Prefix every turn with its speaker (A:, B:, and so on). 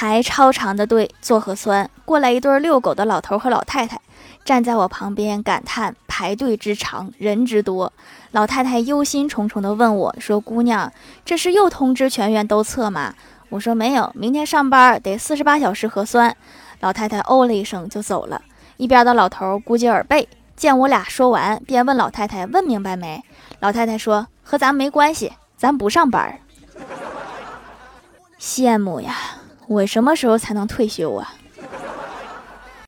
A: 排超长的队做核酸，过来一对遛狗的老头和老太太，站在我旁边感叹排队之长，人之多。老太太忧心忡忡地问我说：“姑娘，这是又通知全员都测吗？”我说：“没有，明天上班得四十八小时核酸。”老太太哦了一声就走了。一边的老头估计耳背，见我俩说完，便问老太太：“问明白没？”老太太说：“和咱没关系，咱不上班。”羡慕呀！我什么时候才能退休啊？